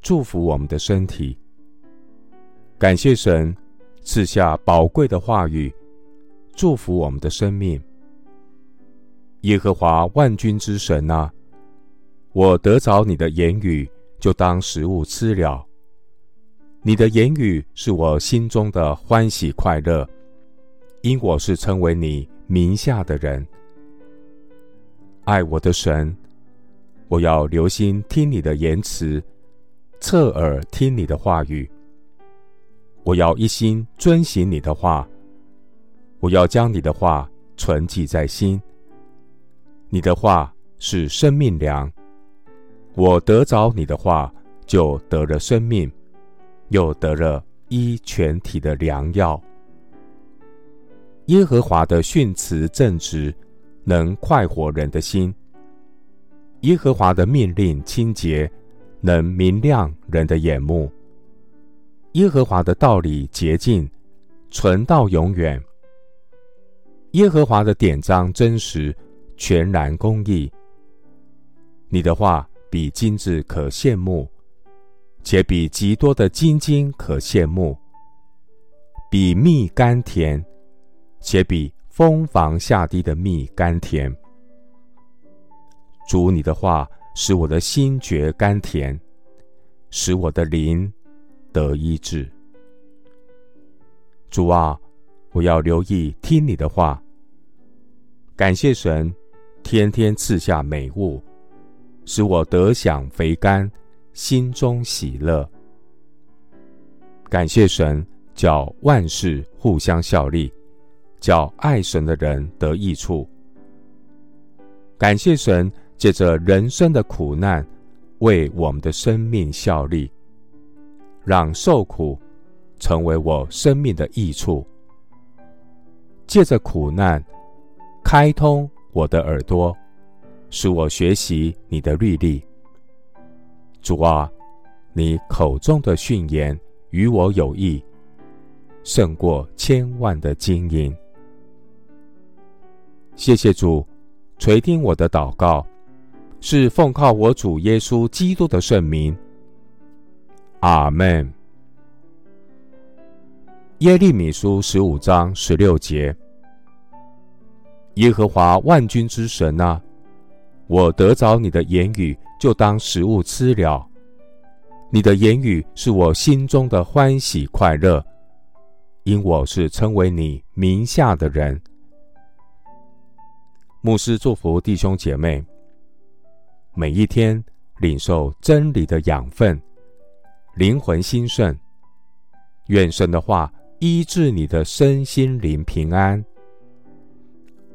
祝福我们的身体。感谢神赐下宝贵的话语，祝福我们的生命。耶和华万军之神啊，我得着你的言语，就当食物吃了。你的言语是我心中的欢喜快乐，因我是称为你名下的人。爱我的神，我要留心听你的言辞，侧耳听你的话语。我要一心遵行你的话，我要将你的话存记在心。你的话是生命粮，我得着你的话，就得了生命，又得了医全体的良药。耶和华的训词正直，能快活人的心；耶和华的命令清洁，能明亮人的眼目。耶和华的道理洁净，存到永远。耶和华的典章真实，全然公义。你的话比金子可羡慕，且比极多的金金可羡慕，比蜜甘甜，且比蜂房下滴的蜜甘甜。主，你的话使我的心觉甘甜，使我的灵。得医治，主啊，我要留意听你的话。感谢神，天天赐下美物，使我得享肥甘，心中喜乐。感谢神，叫万事互相效力，叫爱神的人得益处。感谢神，借着人生的苦难，为我们的生命效力。让受苦成为我生命的益处，借着苦难开通我的耳朵，使我学习你的律例。主啊，你口中的训言与我有益，胜过千万的金银。谢谢主垂听我的祷告，是奉靠我主耶稣基督的圣名。阿门。耶利米书十五章十六节：耶和华万军之神啊，我得着你的言语，就当食物吃了。你的言语是我心中的欢喜快乐，因我是称为你名下的人。牧师祝福弟兄姐妹，每一天领受真理的养分。灵魂兴盛，愿神的话医治你的身心灵平安。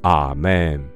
阿门。